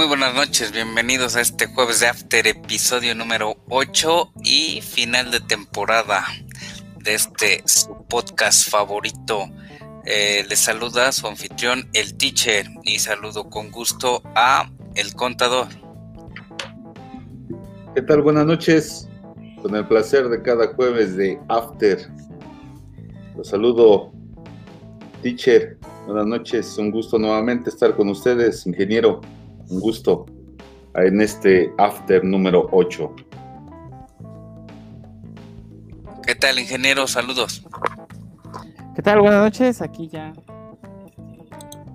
Muy buenas noches, bienvenidos a este jueves de After, episodio número 8 y final de temporada de este su podcast favorito. Eh, les saluda su anfitrión, el teacher, y saludo con gusto a el contador. ¿Qué tal? Buenas noches. Con el placer de cada jueves de After. Los saludo, teacher. Buenas noches. Un gusto nuevamente estar con ustedes, ingeniero. Un gusto en este After número 8. ¿Qué tal, ingeniero? Saludos. ¿Qué tal? Buenas noches. Aquí ya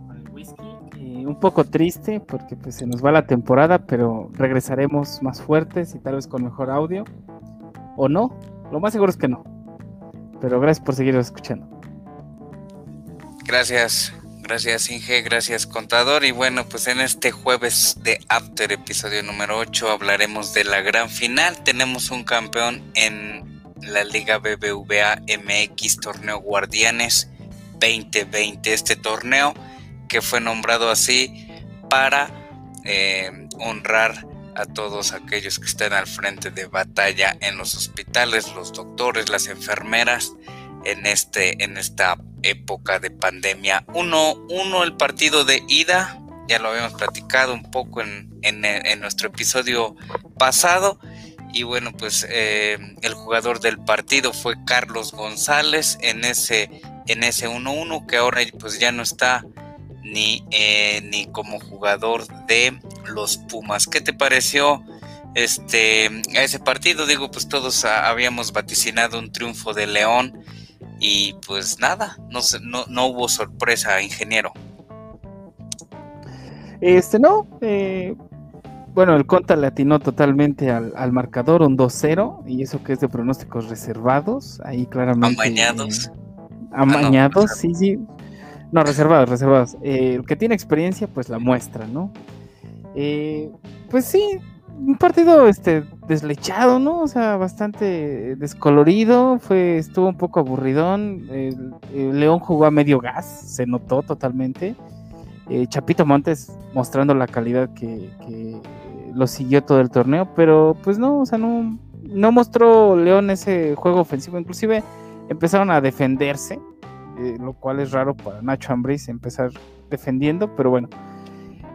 con el whisky. Eh, un poco triste porque pues se nos va la temporada, pero regresaremos más fuertes y tal vez con mejor audio. ¿O no? Lo más seguro es que no. Pero gracias por seguir escuchando. Gracias, gracias Inge, gracias contador. Y bueno, pues en este jueves de After, episodio número 8, hablaremos de la gran final. Tenemos un campeón en la Liga BBVA MX Torneo Guardianes 2020. Este torneo que fue nombrado así para eh, honrar a todos aquellos que estén al frente de batalla en los hospitales, los doctores, las enfermeras, en, este, en esta época de pandemia. Uno, uno, el partido de ida, ya lo habíamos platicado un poco en, en, nuestro episodio pasado. Y bueno, pues eh, el jugador del partido fue Carlos González en ese en ese 1-1 que ahora pues ya no está ni, eh, ni como jugador de los Pumas. ¿Qué te pareció este, ese partido? Digo, pues todos habíamos vaticinado un triunfo de León y pues nada, no, no, no hubo sorpresa, ingeniero. Este no, eh, bueno, el Conta le atinó totalmente al, marcador, un 2-0, y eso que es de pronósticos reservados, ahí claramente. Amañados. Ah, amañados, sí, sí. No, reservados, reservados. Eh, el que tiene experiencia, pues la muestra, ¿no? Eh, pues sí, un partido este deslechado, ¿no? O sea, bastante descolorido, fue estuvo un poco aburridón. El, León jugó a medio gas, se notó totalmente. Eh, Chapito Montes mostrando la calidad que, lo siguió todo el torneo, pero pues no, o sea, no, no mostró León ese juego ofensivo, inclusive empezaron a defenderse, eh, lo cual es raro para Nacho Ambriz empezar defendiendo, pero bueno,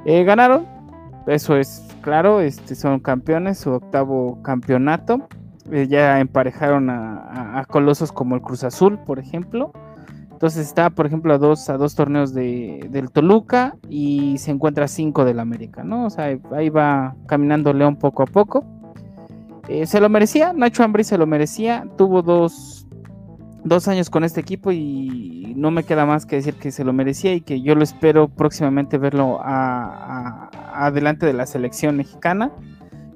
eh, ganaron, eso es claro, este, son campeones, su octavo campeonato, eh, ya emparejaron a, colosos como el Cruz Azul, por ejemplo, entonces está, por ejemplo, a dos, a dos torneos de, del Toluca y se encuentra a cinco del América, ¿no? O sea, ahí va caminando León poco a poco. se lo merecía, Nacho Ambriz se lo merecía, tuvo dos, dos años con este equipo y no me queda más que decir que se lo merecía y que yo lo espero próximamente verlo adelante de la selección mexicana.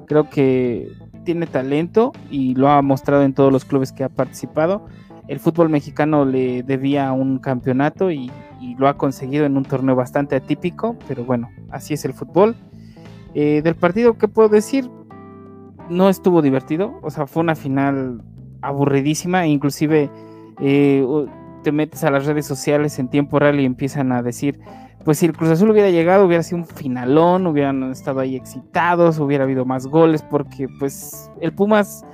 Creo que tiene talento y lo ha mostrado en todos los clubes que ha participado. El fútbol mexicano le debía un campeonato y, lo ha conseguido en un torneo bastante atípico, pero bueno, así es el fútbol. Eh, del partido, ¿qué puedo decir? No estuvo divertido, o sea, fue una final aburridísima, inclusive eh, te metes a las redes sociales en tiempo real y empiezan a decir, pues si el Cruz Azul hubiera llegado, hubiera sido un finalón, hubieran estado ahí excitados, hubiera habido más goles, porque pues el Pumas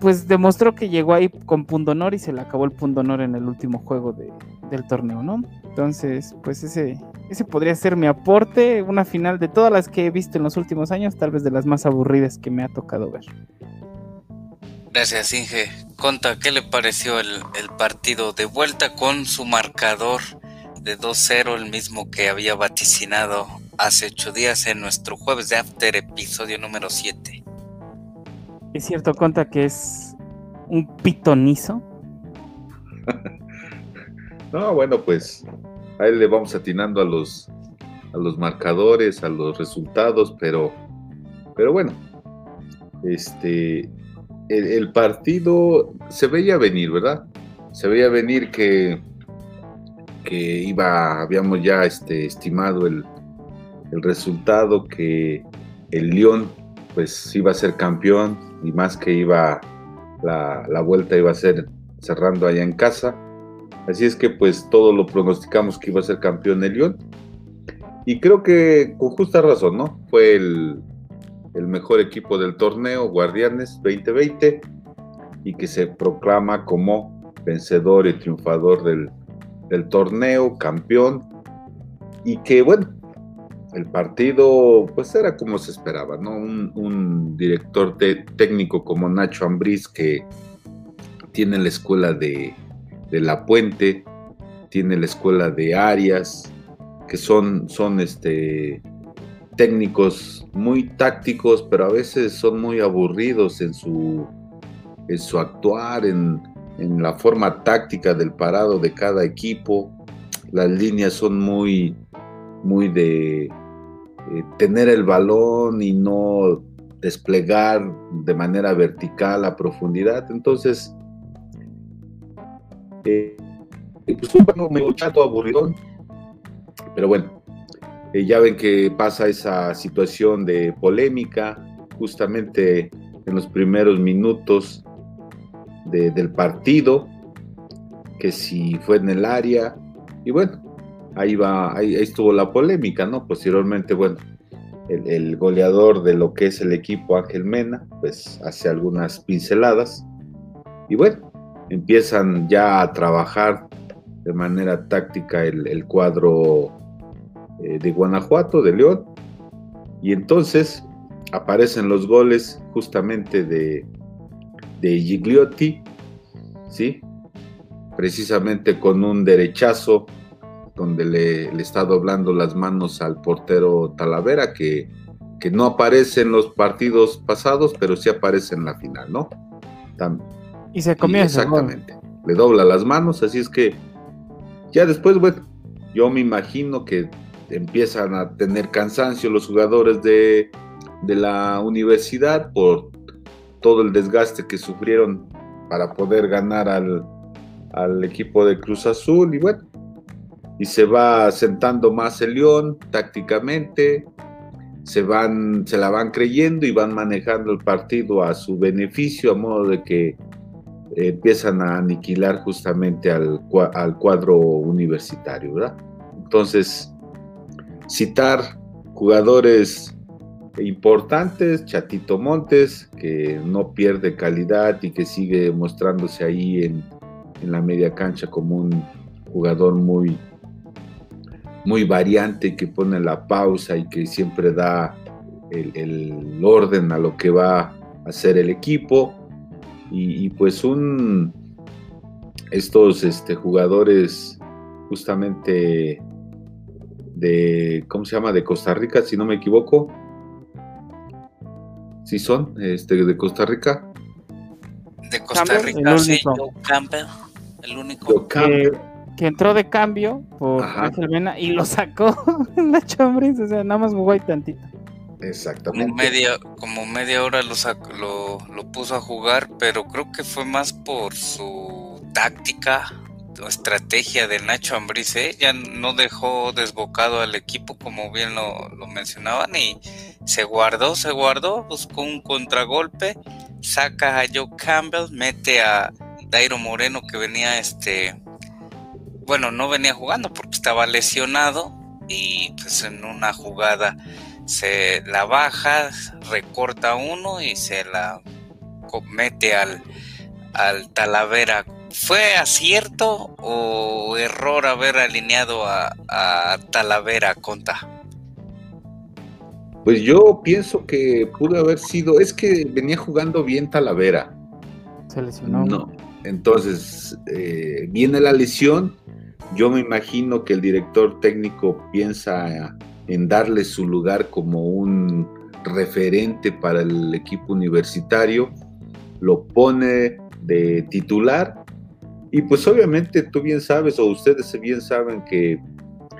pues demostró que llegó ahí con honor y se le acabó el honor en el último juego del torneo, ¿no? Entonces, pues ese, ese podría ser mi aporte, una final de todas las que he visto en los últimos años, tal vez de las más aburridas que me ha tocado ver. Gracias, Inge. Conta, ¿qué le pareció el, partido de vuelta con su marcador de 2-0, el mismo que había vaticinado hace ocho días en nuestro jueves de After, episodio número 7? Es cierto, Conta, que es un pitonizo. no, bueno, pues ahí le vamos atinando a los, a los marcadores, a los resultados, pero, pero bueno, este, el, partido se veía venir, ¿verdad? Se veía venir que, que iba, habíamos ya este, estimado el, resultado, que el León pues iba a ser campeón y más que iba, la, la vuelta iba a ser cerrando allá en casa. Así es que pues todo lo pronosticamos que iba a ser campeón el León. y creo que con justa razón, ¿no? Fue el, el mejor equipo del torneo, Guardianes 2020, y que se proclama como vencedor y triunfador del, del torneo, campeón, y que bueno, el partido pues era como se esperaba, ¿no? Un, director técnico como Nacho Ambriz que tiene la escuela de, de, La Puente, tiene la escuela de Arias, que son, son este, técnicos muy tácticos, pero a veces son muy aburridos en su, en su actuar, en, en la forma táctica del parado de cada equipo. Las líneas son muy, muy de eh, tener el balón y no desplegar de manera vertical a profundidad. Entonces, eh, pues un juego medio chato, aburridón. Pero bueno, eh, ya ven que pasa esa situación de polémica justamente en los primeros minutos del partido, que si fue en el área, y bueno, ahí va, ahí, estuvo la polémica, ¿no? Posteriormente, bueno, el, goleador de lo que es el equipo Ángel Mena, pues hace algunas pinceladas, y bueno, empiezan ya a trabajar de manera táctica el, cuadro eh, de Guanajuato, de León, y entonces aparecen los goles justamente de, de Gigliotti, ¿sí? Precisamente con un derechazo donde le, le, está doblando las manos al portero Talavera, que, que, no aparece en los partidos pasados, pero sí aparece en la final, ¿no? y se comienza. Exactamente. Le dobla las manos, así es que ya después, bueno, yo me imagino que empiezan a tener cansancio los jugadores de, de la universidad por todo el desgaste que sufrieron para poder ganar al, al equipo de Cruz Azul y bueno, y se va sentando más el León tácticamente, se, van, se la van creyendo y van manejando el partido a su beneficio, a modo de que empiezan a aniquilar justamente al, al cuadro universitario, ¿verdad? Entonces, citar jugadores importantes, Chatito Montes, que no pierde calidad y que sigue mostrándose ahí en, en la media cancha como un jugador muy, muy variante que pone la pausa y que siempre da el, orden a lo que va a hacer el equipo. Y, pues un estos este, jugadores justamente de, ¿cómo se llama? De Costa Rica, si no me equivoco. Si son, este, de Costa Rica. De Costa Rica, sí, Campbell, el único que entró de cambio por Ángel Mena y lo sacó Nacho Ambriz, o sea, nada más jugó ahí tantito. Exactamente. Como media, como media hora lo, lo, lo, puso a jugar, pero creo que fue más por su táctica o estrategia de Nacho Ambriz, ¿eh? ya no dejó desbocado al equipo como bien lo, lo, mencionaban y se guardó, se guardó, buscó un contragolpe, saca a Joe Campbell, mete a Dairo Moreno que venía este bueno, no venía jugando porque estaba lesionado y pues en una jugada se la baja, recorta uno y se la mete al, al Talavera. ¿Fue acierto o error haber alineado a, a Talavera Conta? Pues yo pienso que pudo haber sido, es que venía jugando bien Talavera. Se lesionó. No, entonces eh, viene la lesión yo me imagino que el director técnico piensa en darle su lugar como un referente para el equipo universitario, lo pone de titular y pues obviamente tú bien sabes o ustedes bien saben que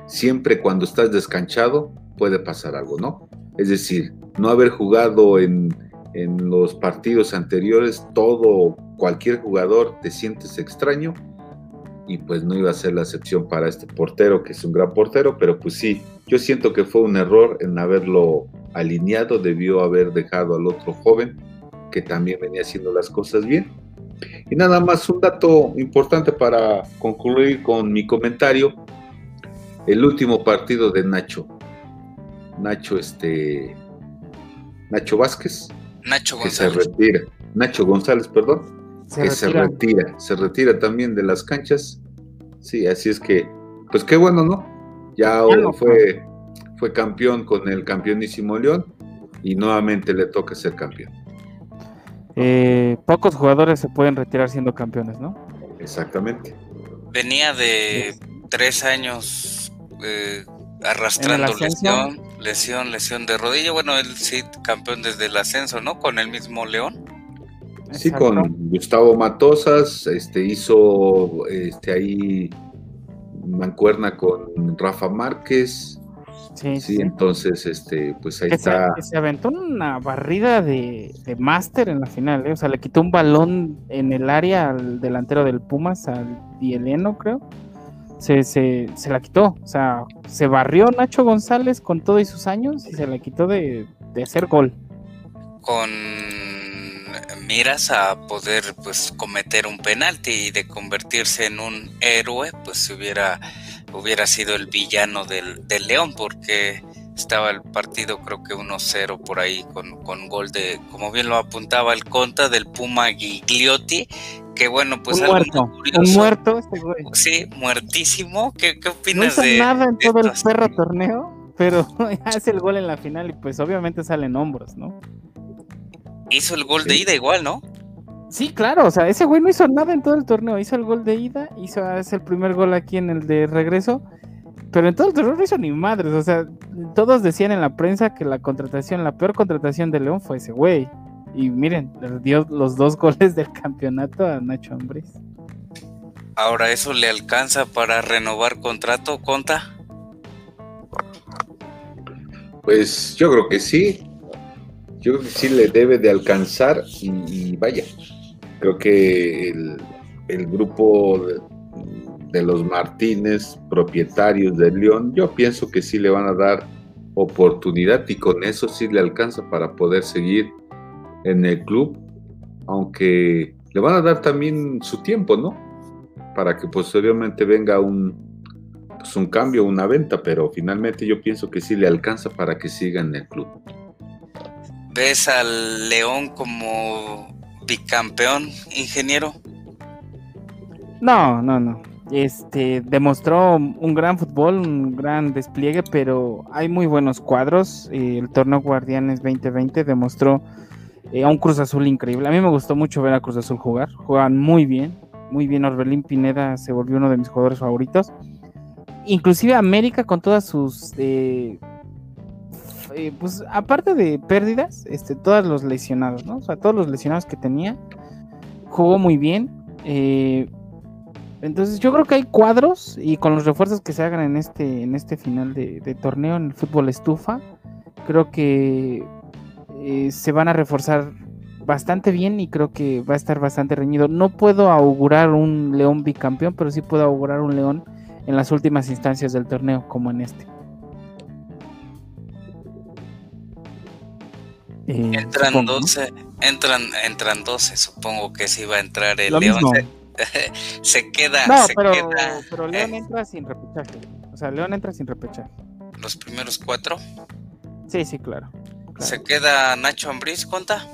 siempre cuando estás descanchado puede pasar algo, ¿no? Es decir, no haber jugado en, en los partidos anteriores, todo, cualquier jugador te sientes extraño y pues no iba a ser la excepción para este portero, que es un gran portero, pero pues sí, yo siento que fue un error en haberlo alineado, debió haber dejado al otro joven que también venía haciendo las cosas bien. Y nada más un dato importante para concluir con mi comentario, el último partido de Nacho, Nacho, este, Nacho Vázquez, Nacho que se González. retira, Nacho González, perdón, Se que se retira. retira, se retira también de las canchas. Sí, así es que, pues qué bueno, ¿no? Ya fue, fue campeón con el campeonísimo León y nuevamente le toca ser campeón. Eh, pocos jugadores se pueden retirar siendo campeones, ¿no? Exactamente. Venía de tres años eh, arrastrando lesión, lesión, lesión de rodilla. Bueno, él sí campeón desde el ascenso, ¿no? Con el mismo León. Sí, Exacto. con Gustavo Matosas, este hizo este ahí mancuerna con Rafa Márquez. Sí, Sí, sí. entonces este, pues ahí Que se, está. que se aventó una barrida de, de máster en la final, ¿eh? o sea, le quitó un balón en el área al delantero del Pumas, al Dieleno, creo. Se, se, se la quitó, o sea, se barrió Nacho González con todo y sus años y se la quitó de, de hacer gol. Con miras a poder pues cometer un penalti y de convertirse en un héroe, pues hubiera, hubiera sido el villano del, del León, porque estaba el partido creo que 1-0 por ahí con, con gol de, como bien lo apuntaba el conta, del Puma Gigliotti, que bueno, pues un muerto, un muerto este güey. Sí, muertísimo. ¿Qué, qué No opinas hizo de nada en de todo el perro torneo, pero hace el gol en la final y pues obviamente salen hombros, ¿no? Hizo el gol de ida igual, ¿no? Sí, claro, o sea, ese güey no hizo nada en todo el torneo. Hizo el gol de ida, hizo hace el primer gol aquí en el de regreso, pero en todo el torneo no hizo ni madres. O sea, todos decían en la prensa que la contratación, la peor contratación de León fue ese güey. Y miren, le dio los dos goles del campeonato a Nacho Ambriz. Ahora eso le alcanza para renovar contrato, Conta. Pues yo creo que sí. Yo creo que sí le debe de alcanzar y, y vaya. Creo que el, el grupo de, de los Martínez, propietarios del León, yo pienso que sí le van a dar oportunidad y con eso sí le alcanza para poder seguir en el club, aunque le van a dar también su tiempo, ¿no? Para que posteriormente venga un, pues un cambio, una venta, pero finalmente yo pienso que sí le alcanza para que siga en el club. ¿Ves al León como bicampeón, ingeniero? No, no, no. Este demostró un gran fútbol, un gran despliegue, pero hay muy buenos cuadros. Eh, el torneo Guardianes 2020 demostró eh, a un Cruz Azul increíble. A mí me gustó mucho ver a Cruz Azul jugar. Juegan muy bien, muy bien. Orbelín Pineda se volvió uno de mis jugadores favoritos. Inclusive América con todas sus eh, eh, pues aparte de pérdidas, este, todos los lesionados, ¿no? O sea, todos los lesionados que tenía, jugó muy bien. entonces yo creo que hay cuadros y con los refuerzos que se hagan en este, en este final de torneo en el fútbol estufa, creo que eh, se van a reforzar bastante bien y creo que va a estar bastante reñido. No puedo augurar un León bicampeón, pero sí puedo augurar un León en las últimas instancias del torneo, como en este. Eh, Entran supongo, ¿no? 12, entran, entran 12, supongo que sí va a entrar el Lo León. mismo. Se, se queda, No, se pero, queda pero León eh, entra sin repechaje. O sea, León entra sin repechaje. los primeros cuatro. Sí, sí, claro. Claro. Se queda Nacho Ambriz, ¿cuenta?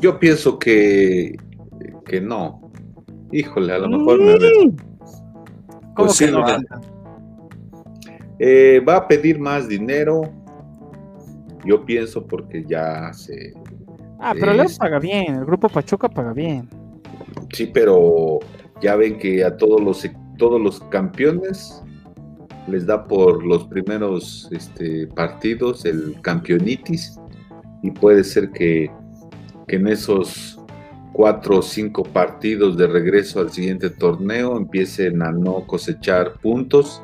Yo pienso que, que no. Híjole, a lo mejor me Mm. ¿Cómo Pues que sí, no? va. Eh, va a pedir más dinero. Yo pienso porque ya se. Ah, pero León Es- paga bien. El grupo Pachuca paga bien. Sí, pero ya ven que a todos los todos los campeones les da por los primeros este, partidos el campeonitis y puede ser que, en esos cuatro o cinco partidos de regreso al siguiente torneo empiecen a no cosechar puntos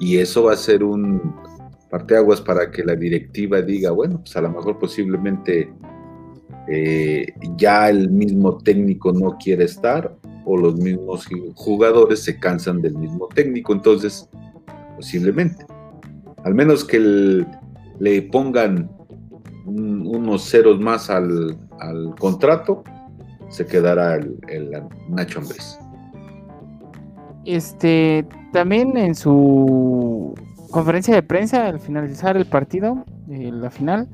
y eso va a ser un parteaguas para que la directiva diga, bueno, pues a lo mejor posiblemente eh, ya el mismo técnico no quiere estar o los mismos jugadores se cansan del mismo técnico, entonces posiblemente, al menos que el- le pongan un- unos ceros más al, contrato, se quedará el, el Nacho Ambriz. Este, también en su conferencia de prensa al finalizar el partido, eh, la final,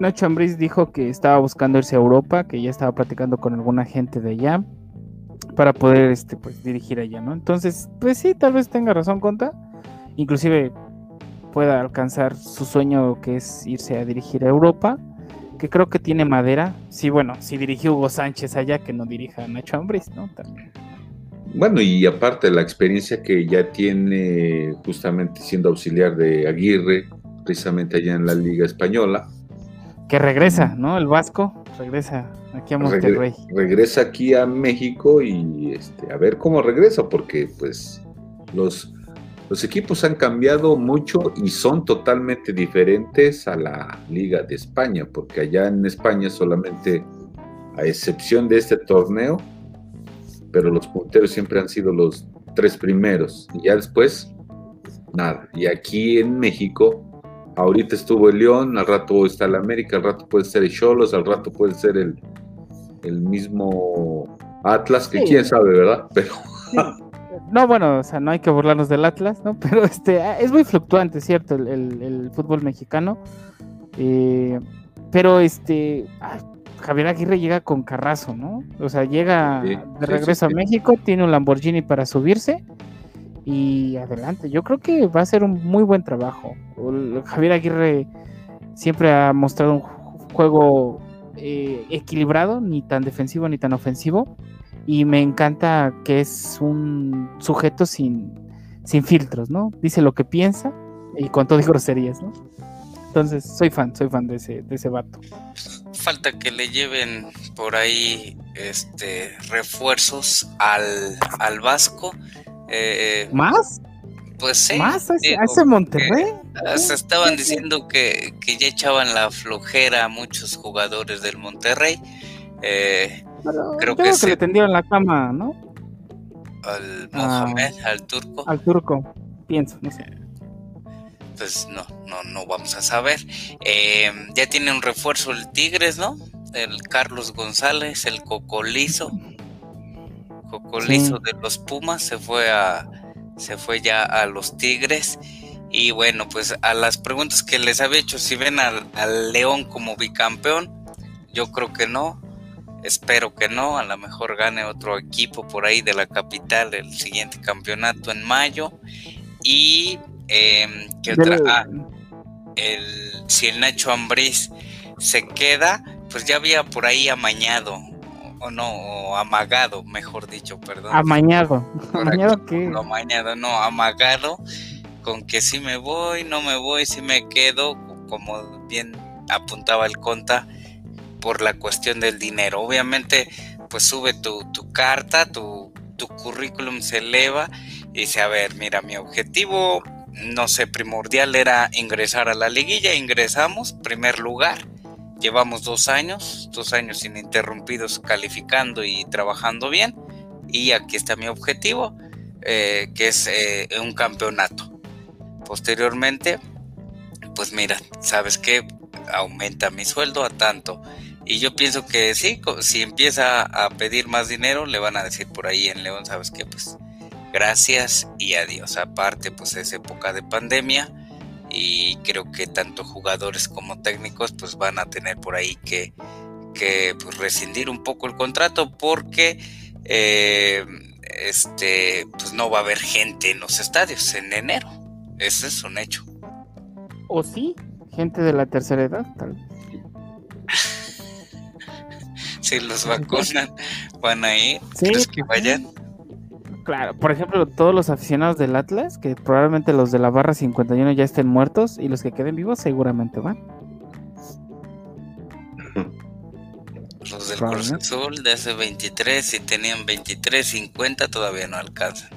Nacho Ambriz dijo que estaba buscando irse a Europa, que ya estaba platicando con alguna gente de allá para poder este pues dirigir allá, ¿no? Entonces, pues sí, tal vez tenga razón Conta. Inclusive pueda alcanzar su sueño que es irse a dirigir a Europa, que creo que tiene madera. Sí, bueno, si dirigió Hugo Sánchez allá, que no dirija a Nacho Ambriz, ¿no? También. Bueno, y aparte la experiencia que ya tiene justamente siendo auxiliar de Aguirre, precisamente allá en la Liga Española. Que regresa, ¿no? El Vasco regresa aquí a Monterrey. regresa aquí a México y este, a ver cómo regresa, porque pues los, los equipos han cambiado mucho y son totalmente diferentes a la Liga de España, porque allá en España solamente, a excepción de este torneo, pero los punteros siempre han sido los tres primeros y ya después nada. Y aquí en México, ahorita estuvo el León, al rato está el América, al rato puede ser el Cholos, al rato puede ser el, el mismo Atlas, que quién sabe, ¿verdad? Pero... No, bueno, o sea, no hay que burlarnos del Atlas, ¿no? Pero este es muy fluctuante, ¿cierto? El, fútbol mexicano. Eh, pero este, Javier Aguirre llega con carrazo, ¿no? O sea, llega de regreso a México, tiene un Lamborghini para subirse y adelante. Yo creo que va a ser un muy buen trabajo. Javier Aguirre siempre ha mostrado un juego eh, equilibrado, ni tan defensivo ni tan ofensivo. Y me encanta que es un sujeto sin, sin filtros, ¿no? Dice lo que piensa y con todo y groserías, ¿no? Entonces, soy fan, soy fan de ese, de ese vato. Falta que le lleven por ahí este refuerzos al, al Vasco. Eh, ¿Más? Pues sí. ¿Más ese Monterrey? se estaban diciendo que, que, ya echaban la flojera a muchos jugadores del Monterrey. Eh, creo, que, se... le tendieron la cama, ¿no? Al Mohamed, al turco. Al turco, pienso, no sé pues no, no, no vamos a saber. Eh, ya tiene un refuerzo el Tigres, ¿no? El Carlos González, el Cocolizo. Cocolizo de los Pumas se fue a se fue ya a los Tigres. Y bueno, pues a las preguntas que les había hecho, si ven al, al León como bicampeón, yo creo que no. Espero que no, a lo mejor gane otro equipo por ahí de la capital el siguiente campeonato en mayo. Y eh, otra? Ah, el, si el Nacho Ambriz se queda, pues ya había por ahí amañado, o no, o amagado, mejor dicho, perdón. Amañado. ¿Amañado qué? amañado, no, amagado, con que si me voy, no me voy, si me quedo, como bien apuntaba el conta, por la cuestión del dinero. Obviamente, pues sube tu, tu carta, tu, tu currículum se eleva y dice, a ver, mira, mi objetivo no sé, primordial era ingresar a la liguilla, ingresamos, primer lugar, llevamos dos años, dos años ininterrumpidos calificando y trabajando bien, y aquí está mi objetivo, eh, que es eh, un campeonato. Posteriormente, pues mira, ¿sabes qué? Aumenta mi sueldo a tanto. Y yo pienso que sí, si empieza a pedir más dinero, le van a decir por ahí en León, ¿sabes qué? Pues gracias y adiós. Aparte, pues es época de pandemia y creo que tanto jugadores como técnicos pues van a tener por ahí que, que pues, rescindir un poco el contrato porque eh, este pues no va a haber gente en los estadios en enero. Ese es un hecho. ¿O sí? Gente de la tercera edad, tal vez. si los vacunan, van a ir. ¿Crees que vayan? Claro, por ejemplo, todos los aficionados del Atlas, que probablemente los de la barra 51 ya estén muertos y los que queden vivos seguramente van. Los del Cruz Azul de hace 23, si tenían 23, 50 todavía no alcanzan.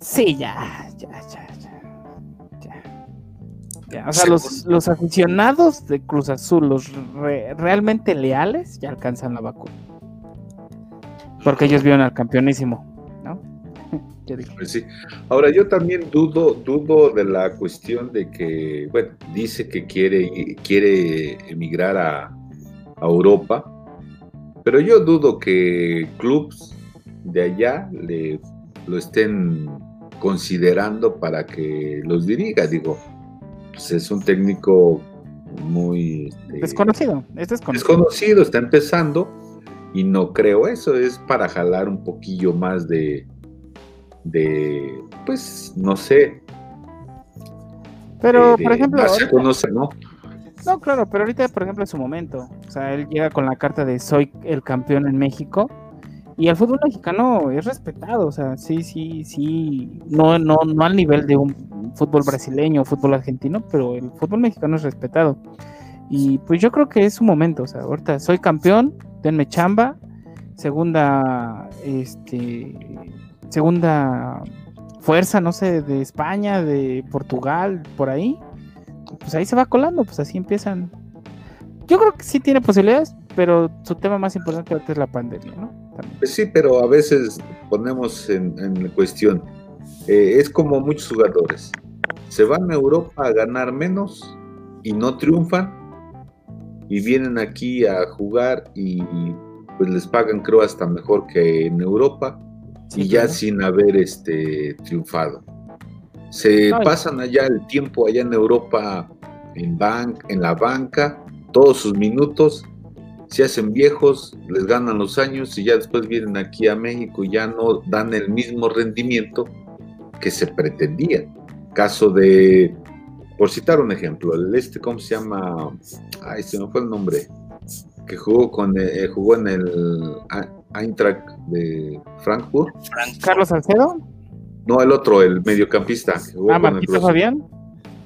Sí, ya, ya, ya. O sea, los, aficionados de Cruz Azul, los realmente leales, ya alcanzan la vacuna. Porque ellos vieron al campeonísimo. Pues Ahora yo también dudo, dudo de la cuestión de que, bueno, dice que quiere, quiere emigrar a, Europa, pero yo dudo que clubs de allá le, lo estén considerando para que los diriga. Digo, pues es un técnico muy... este, desconocido, es desconocido. Desconocido, está empezando y no creo eso, es para jalar un poquillo más de, de pues, no sé. Pero, de- por ejemplo, ¿no? No, claro, pero ahorita, por ejemplo, es su momento. O sea, él llega con la carta de soy el campeón en México. Y el fútbol mexicano es respetado. O sea, sí, sí, sí. No, no, no al nivel de un fútbol brasileño o fútbol argentino, pero el fútbol mexicano es respetado. Y pues yo creo que es su momento. O sea, ahorita soy campeón, denme chamba. Segunda, este, segunda fuerza, no sé, de España, de Portugal, por ahí pues ahí se va colando, pues así empiezan. Yo creo que sí tiene posibilidades, pero su tema más importante ahorita es la pandemia, ¿no? También. Pues sí, pero a veces ponemos en, en cuestión, eh, es como muchos jugadores, se van a Europa a ganar menos y no triunfan y vienen aquí a jugar y pues les pagan creo hasta mejor que en Europa Sí, y ya claro. sin haber este triunfado. Se Ay. pasan allá el tiempo allá en Europa en, ban- en la banca, todos sus minutos, se hacen viejos, les ganan los años y ya después vienen aquí a México y ya no dan el mismo rendimiento que se pretendía. Caso de, por citar un ejemplo, el este, ¿cómo se llama? Ay, se me fue el nombre. Que jugó con eh, jugó en el Eintracht de Frankfurt. Carlos Salcedo, No, el otro, el mediocampista. que jugó ah, con el Marquito. Fabián.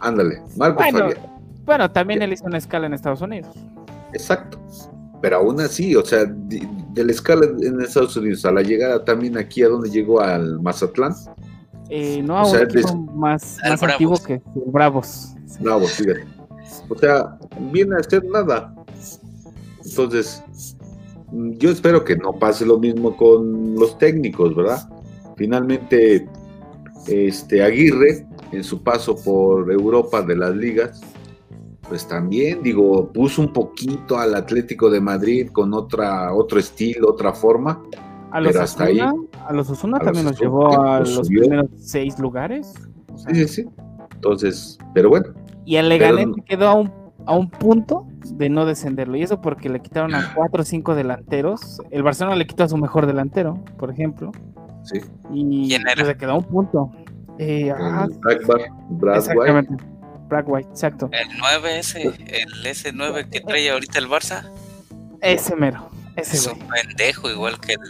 Ándale, Marco Bueno, Fabián. bueno, también él hizo una escala en Estados Unidos. Exacto. Pero aún así, o sea, de, de la escala en Estados Unidos a la llegada también aquí a donde llegó al Mazatlán, Eh, no O sea, más, más Bravos. antiguo que Bravos. Sí. bravo, fíjate. O sea, viene a hacer nada. Entonces, yo espero que no pase lo mismo con los técnicos, ¿verdad? Finalmente, este Aguirre, en su paso por Europa de las ligas, pues también, digo, puso un poquito al Atlético de Madrid con otra, otro estilo, otra forma. A los Pero hasta ahí- a los Osuna también los llevó a los primeros seis lugares. O sea, Sí, sí, sí. Entonces, pero bueno, Y el Leganés no- quedó a un, a un punto de no descenderlo. Y eso porque le quitaron a cuatro o cinco delanteros. El Barcelona le quitó a su mejor delantero, por ejemplo. sí. Y ¿Quién era? le quedó a un punto. Eh, ah, el Black Bar, Brad White. Exactamente. Black White, exacto. El 9 ese, el S9 que trae ahorita el Barça, Ese mero. Ese es un pendejo igual que el...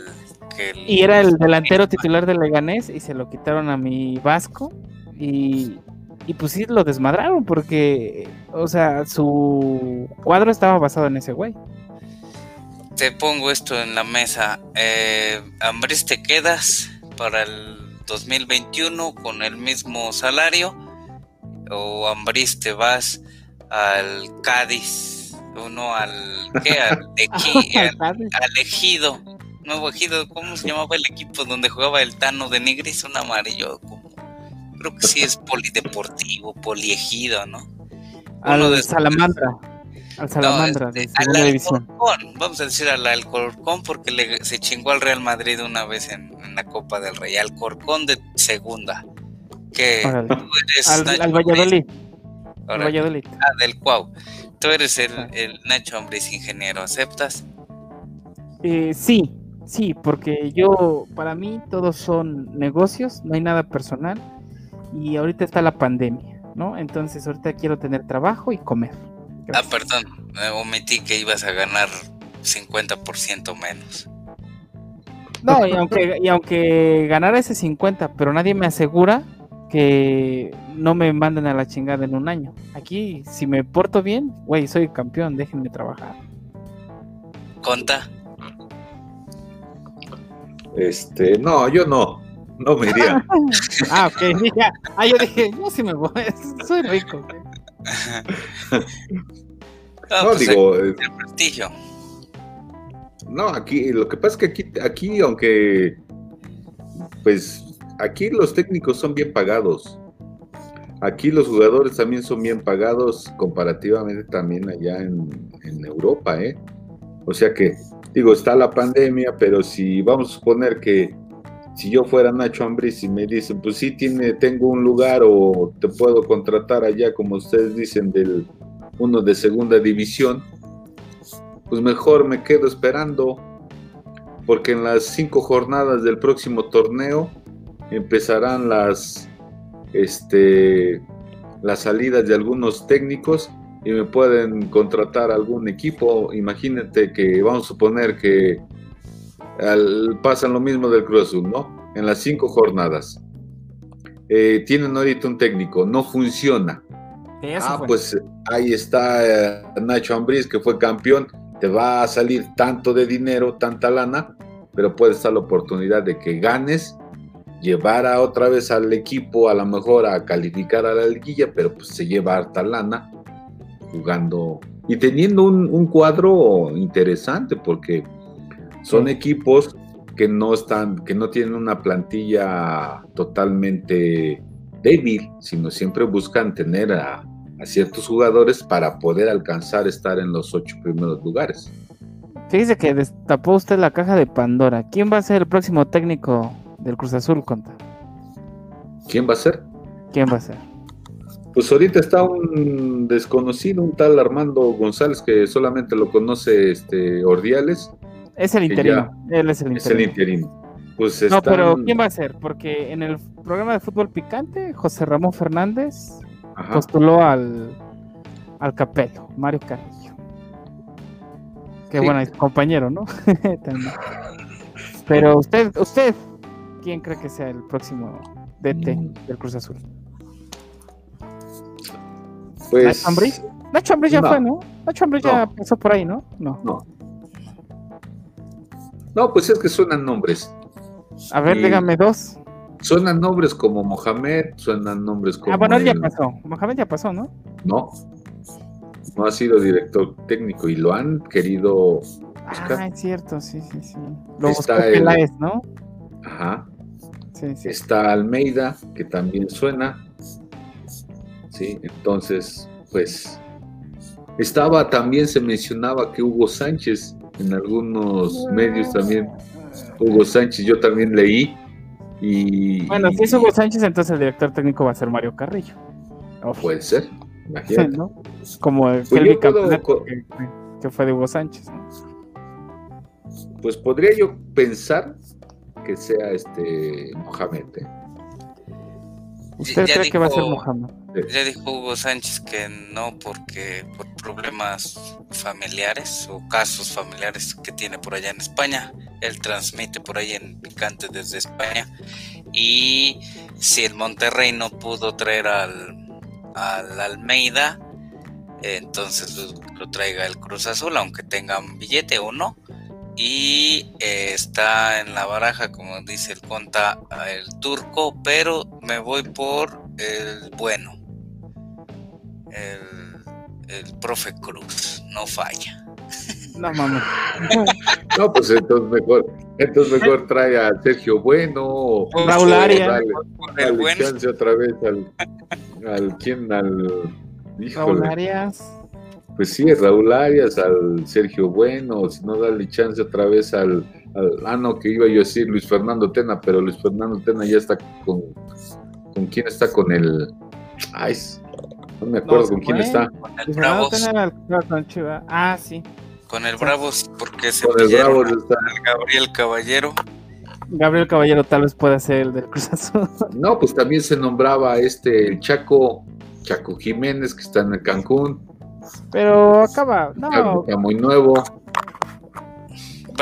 Que el Y era el delantero titular del Leganés y se lo quitaron a mi Vasco. Y, y pues sí lo desmadraron porque, o sea, su cuadro estaba basado en ese güey. Te pongo esto en la mesa. Eh, ¿te quedas para el 2021 con el mismo salario? ¿O Ambriz te vas al Cádiz? ¿O no al qué? Al, Equi- al, al Ejido. Nuevo Ejido, ¿cómo se llamaba el equipo donde jugaba el Tano de Nigris? Un amarillo, como... Creo que sí es polideportivo, poliegido, ¿no? Uno al de- Salamandra. Al Salamandra este, de al. Alcorcón, vamos a decir al Alcorcón porque le, se chingó al Real Madrid una vez en, en la Copa del Rey. Alcorcón de segunda. Que Órale. tú eres Al, Nacho al Valladolid. Al Valladolid. ah, del Cuau. Tú eres el, Ah. el Nacho Ambriz ingeniero, ¿aceptas? Eh, sí, sí, porque yo, para mí, todos son negocios, no hay nada personal. Y ahorita está la pandemia, ¿no? Entonces, ahorita quiero tener trabajo y comer. Ah, perdón, me omití que ibas a ganar 50% menos. No, y aunque, y aunque ganara ese 50, pero nadie me asegura que no me manden a la chingada en un año. Aquí, si me porto bien, güey, soy campeón, déjenme trabajar. ¿Conta? Este, no, yo no, no me iría. ah, ok, ya. Ah, yo dije, yo sí me voy, soy rico. güey. Ah, No, pues, digo, eh, el prestigio. no, aquí, lo que pasa es que aquí, aquí, aunque, pues, aquí los técnicos son bien pagados. Aquí los jugadores también son bien pagados comparativamente también allá en, Europa, ¿eh? O sea que, digo, está la pandemia, pero si vamos a suponer que si yo fuera Nacho Ambriz y me dicen, pues sí, tiene, tengo un lugar o te puedo contratar allá, como ustedes dicen, del uno de segunda división, pues mejor me quedo esperando, porque en las cinco jornadas del próximo torneo empezarán las, este, las salidas de algunos técnicos y me pueden contratar algún equipo. Imagínate que vamos a suponer que al, pasan lo mismo del Cruz Azul, ¿no? En las cinco jornadas. Eh, tienen ahorita un técnico, no funciona. Ah, pues ahí está eh, Nacho Ambriz, que fue campeón. Te va a salir tanto de dinero, tanta lana, pero puede estar la oportunidad de que ganes, llevar a otra vez al equipo a lo mejor a calificar a la liguilla, pero pues se lleva harta lana jugando y teniendo un, cuadro interesante porque son equipos que no están, que no tienen una plantilla totalmente débil, sino siempre buscan tener a, ciertos jugadores para poder alcanzar estar en los ocho primeros lugares. dice que destapó usted la caja de Pandora. ¿Quién va a ser el próximo técnico del Cruz Azul, Conta? ¿Quién va a ser? ¿Quién va a ser? Pues ahorita está un desconocido, un tal Armando González que solamente lo conoce este Ordiales. Es el interino. Él es el interino. Es el interino. Pues No, pero ¿quién va a ser? Porque en el programa de fútbol picante, José Ramón Fernández postuló al, al capelo, Mario Carrillo. Qué bueno, es compañero, ¿no? pero usted, usted, ¿quién cree que sea el próximo DT mm. del Cruz Azul? Pues, ¿Nacho Ambriz? Nacho Ambriz ya fue, ¿no? Nacho Ambriz ya pasó por ahí, ¿no? No. No. No, pues es que suenan nombres. A ver, dígame dos. Suenan nombres como Mohamed, suenan nombres como. Ah, bueno, él ya pasó. Mohamed ya pasó, ¿no? No. No ha sido director técnico y lo han querido buscar. Ah, es cierto, sí, sí, sí. Lo Está buscó ¿no? Ajá. Sí, sí. Está Almeida, que también suena. ¿sí? Entonces, pues, estaba también, se mencionaba que Hugo Sánchez, en algunos medios también, Hugo Sánchez, yo también leí. Y, bueno, si es Hugo Sánchez, entonces el director técnico va a ser Mario Carrillo. Puede ser, imagínate. Como el pues que, que, fue de Hugo Sánchez. Pues podría yo pensar que sea este Mohamed. ¿eh? ¿Usted cree que va a ser Mohamed? Ya dijo Hugo Sánchez que no porque por problemas familiares o casos familiares que tiene por allá en España. Él transmite por ahí en Picante desde España. Y si el Monterrey no pudo traer al, al Almeida, entonces lo, traiga el Cruz Azul, aunque tengan billete o no. Y eh, está en la baraja, como dice el conta, el turco, pero me voy por el bueno el, profe Cruz, no falla. No mames. no, pues entonces mejor, entonces mejor trae a Sergio Bueno. Raúl Arias. Dale, chance otra vez al, al quién, al Raúl Arias. Pues sí, Raúl Arias, al Sergio Bueno, si no dale chance otra vez al, al, ah no, que iba yo a decir Luis Fernando Tena, pero Luis Fernando Tena ya está con, con quién está con el, ay, no me acuerdo con quién está. Con el Bravos. Ah, sí. Con el Bravos, porque se con el Bravos está. Gabriel Caballero. Gabriel Caballero tal vez pueda ser el del Cruz Azul. No, pues también se nombraba este Chaco, Chaco Jiménez, que está en el Cancún. Pero acaba, no. Está muy nuevo.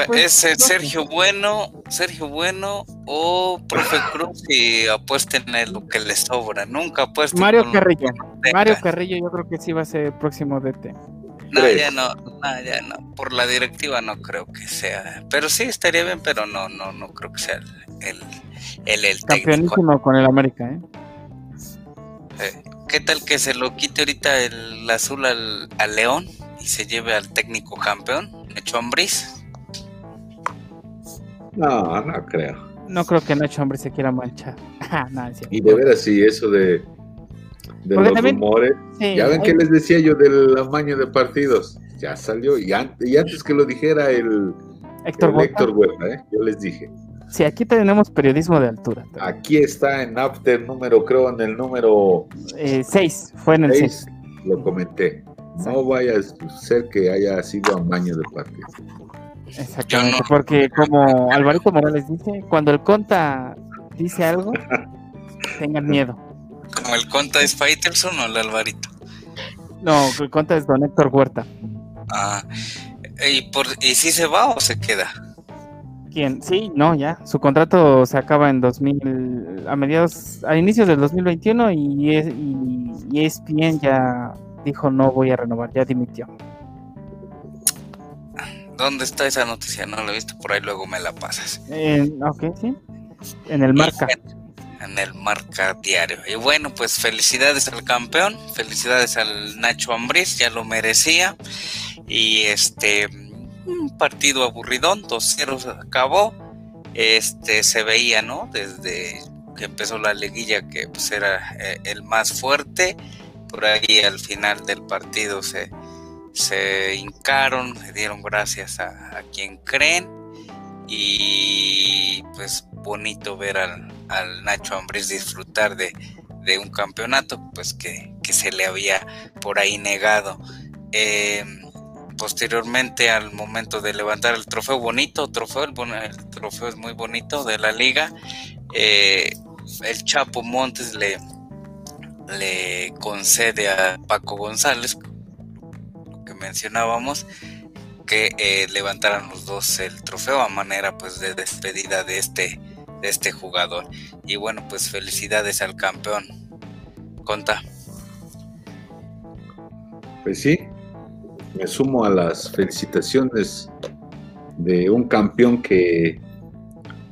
Pues, es Sergio Bueno, Sergio Bueno o Profe Cruz y apuesten en lo que les sobra. Nunca apuesten. Mario Carrillo. Mario Carrillo, yo creo que sí va a ser el próximo DT. No, ya no, no, ya no. Por la directiva no creo que sea. Pero sí estaría bien, pero no, no, no creo que sea el, el, el, Campeonísimo con el América, ¿eh? ¿eh? ¿Qué tal que se lo quite ahorita el azul al, al León y se lleve al técnico campeón, Hecho Ambris? No, no creo. No creo que Nacho Hombre se quiera manchar. Ah, y de veras, sí, eso de, de los rumores. ya ven que les decía yo del amaño de partidos. Ya salió. Y, antes que lo dijera el Héctor, Héctor Huerta, ¿eh? yo les dije. Sí, aquí tenemos periodismo de altura. Aquí está en After número, creo, en el número 6, eh, fue en el 6. Lo comenté. No vaya a ser que haya sido amaño de parte. Exactamente, porque como Alvarito Morales dice, cuando el conta dice algo, tengan miedo. ¿Como el conta es Faitelson o el Alvarito? No, el conta es Don Héctor Huerta. Ah, ¿y, por, ¿y si se va o se queda? ¿Quién? Sí, no, ya. Su contrato se acaba en 2000, a mediados, a inicios del 2021 y, y ESPN ya dijo no voy a renovar, ya dimitió. ¿Dónde está esa noticia? No la he visto por ahí, luego me la pasas. ok, sí. En el marca. En el marca diario. Y bueno, pues felicidades al campeón, felicidades al Nacho Ambriz, ya lo merecía. Y este, un partido aburridón, 2-0 acabó. Este, se veía, ¿no? Desde que empezó la liguilla que pues era eh, el más fuerte. Por ahí al final del partido se, se hincaron, le dieron gracias a, quien creen y pues bonito ver al, Nacho Ambriz disfrutar de, un campeonato pues que, se le había por ahí negado. Eh, posteriormente al momento de levantar el trofeo bonito, trofeo, el, trofeo es muy bonito de la liga, eh, el Chapo Montes le, le concede a Paco González, mencionábamos, que eh, levantaran los dos el trofeo a manera pues de despedida de este, de este jugador. Y bueno, pues felicidades al campeón. Conta. Pues sí, me sumo a las felicitaciones de un campeón que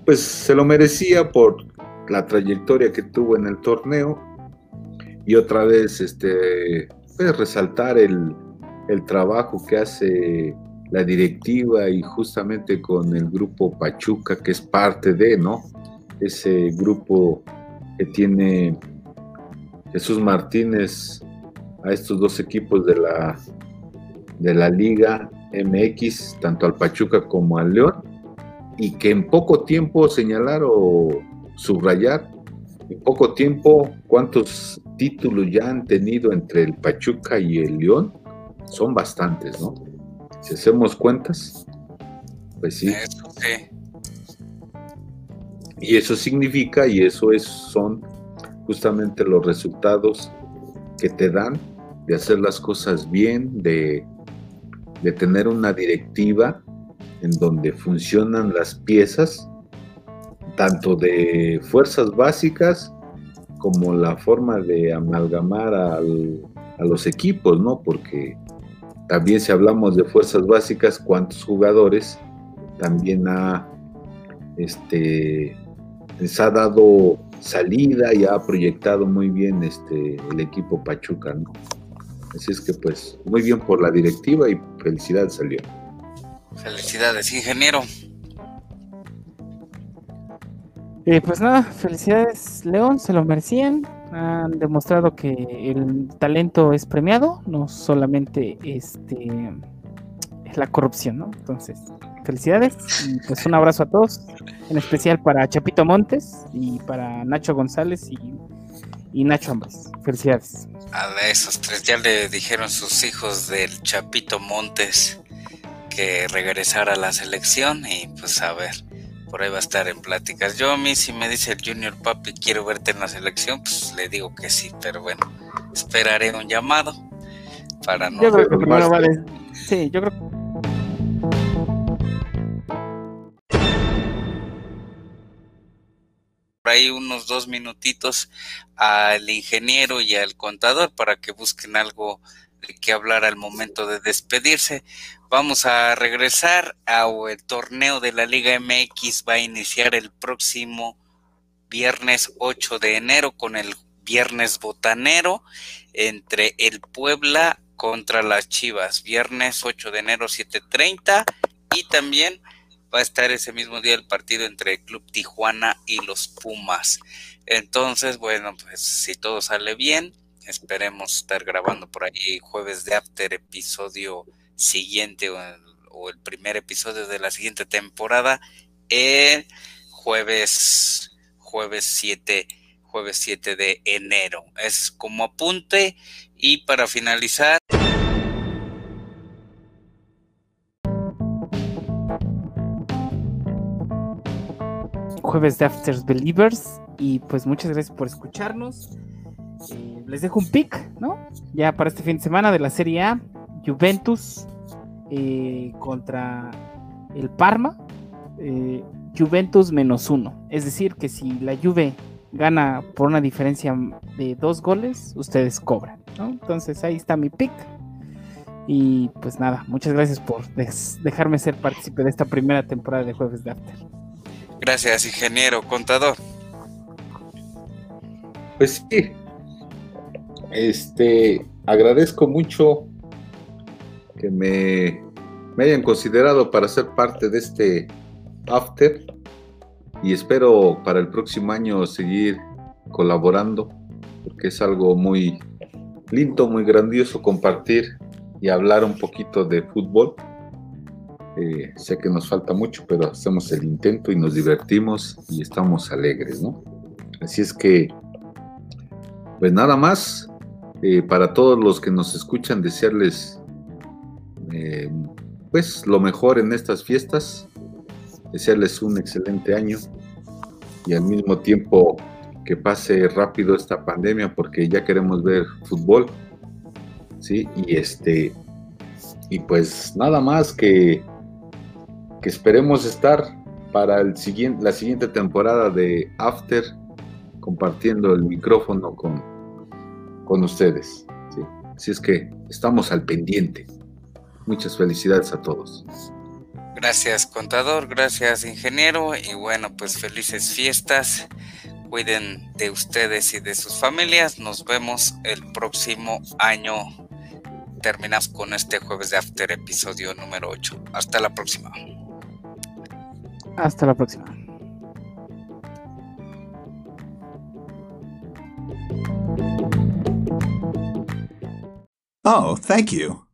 pues se lo merecía por la trayectoria que tuvo en el torneo y otra vez este pues, resaltar el, el trabajo que hace la directiva y justamente con el grupo Pachuca, que es parte de, ¿no? Ese grupo que tiene Jesús Martínez a estos dos equipos de la, de la Liga MX, tanto al Pachuca como al León, y que en poco tiempo señalar o subrayar, en poco tiempo, cuántos títulos ya han tenido entre el Pachuca y el León, son bastantes, ¿no? Si hacemos cuentas, pues sí. Y eso significa, y eso es, son justamente los resultados que te dan de hacer las cosas bien, de, de tener una directiva en donde funcionan las piezas, tanto de fuerzas básicas como la forma de amalgamar al, a los equipos, ¿no? Porque también si hablamos de fuerzas básicas, cuántos jugadores también ha, este, les ha dado salida y ha proyectado muy bien este, el equipo Pachuca, ¿no? Así es que pues muy bien por la directiva y felicidades salió. Felicidades, ingeniero. Eh, pues nada, felicidades León, se lo merecían han demostrado que el talento es premiado, no solamente este es la corrupción, ¿no? Entonces, felicidades y pues un abrazo a todos, en especial para Chapito Montes y para Nacho González y, Nacho Ambres. Felicidades. A esos tres ya le dijeron sus hijos del Chapito Montes que regresara a la selección y pues a ver por ahí va a estar en pláticas. Yo a mí si me dice el Junior Papi quiero verte en la selección, pues le digo que sí, pero bueno, esperaré un llamado para no... Yo creo que primero vale... Sí, yo creo que... unos dos minutitos al ingeniero y al contador para que busquen algo de que hablar al momento de despedirse. Vamos a regresar al torneo de la Liga MX. Va a iniciar el próximo viernes 8 de enero con el viernes botanero entre el Puebla contra las Chivas. Viernes 8 de enero 7:30 y también va a estar ese mismo día el partido entre Club Tijuana y los Pumas. Entonces, bueno, pues si todo sale bien, esperemos estar grabando por ahí jueves de After episodio siguiente o el, primer episodio de la siguiente temporada el jueves, jueves 7, jueves 7 de enero. Es como apunte y para finalizar. Jueves de After Believers y pues muchas gracias por escucharnos. Eh, les dejo un pick, ¿no? Ya para este fin de semana de la Serie A, Juventus eh, contra el Parma. Eh, Juventus menos uno. Es decir, que si la Juve gana por una diferencia de dos goles, ustedes cobran, ¿no? Entonces ahí está mi pick. Y pues nada, muchas gracias por dejarme ser partícipe de esta primera temporada de Jueves de After. Gracias, ingeniero, contador. Pues sí, este, agradezco mucho que me, me hayan considerado para ser parte de este After y espero para el próximo año seguir colaborando porque es algo muy lindo, muy grandioso compartir y hablar un poquito de fútbol. Eh, sé que nos falta mucho, pero hacemos el intento y nos divertimos y estamos alegres, ¿no? Así es que, pues nada más, eh, para todos los que nos escuchan, desearles eh, pues lo mejor en estas fiestas, desearles un excelente año y al mismo tiempo que pase rápido esta pandemia porque ya queremos ver fútbol, sí, y este, y pues nada más que, esperemos estar para el siguiente, la siguiente temporada de After compartiendo el micrófono con, con ustedes. ¿sí? Así es que estamos al pendiente. Muchas felicidades a todos. Gracias contador, gracias ingeniero y bueno pues felices fiestas. Cuiden de ustedes y de sus familias. Nos vemos el próximo año. Terminamos con este jueves de After episodio número 8. Hasta la próxima. Hasta la próxima. Oh, thank you.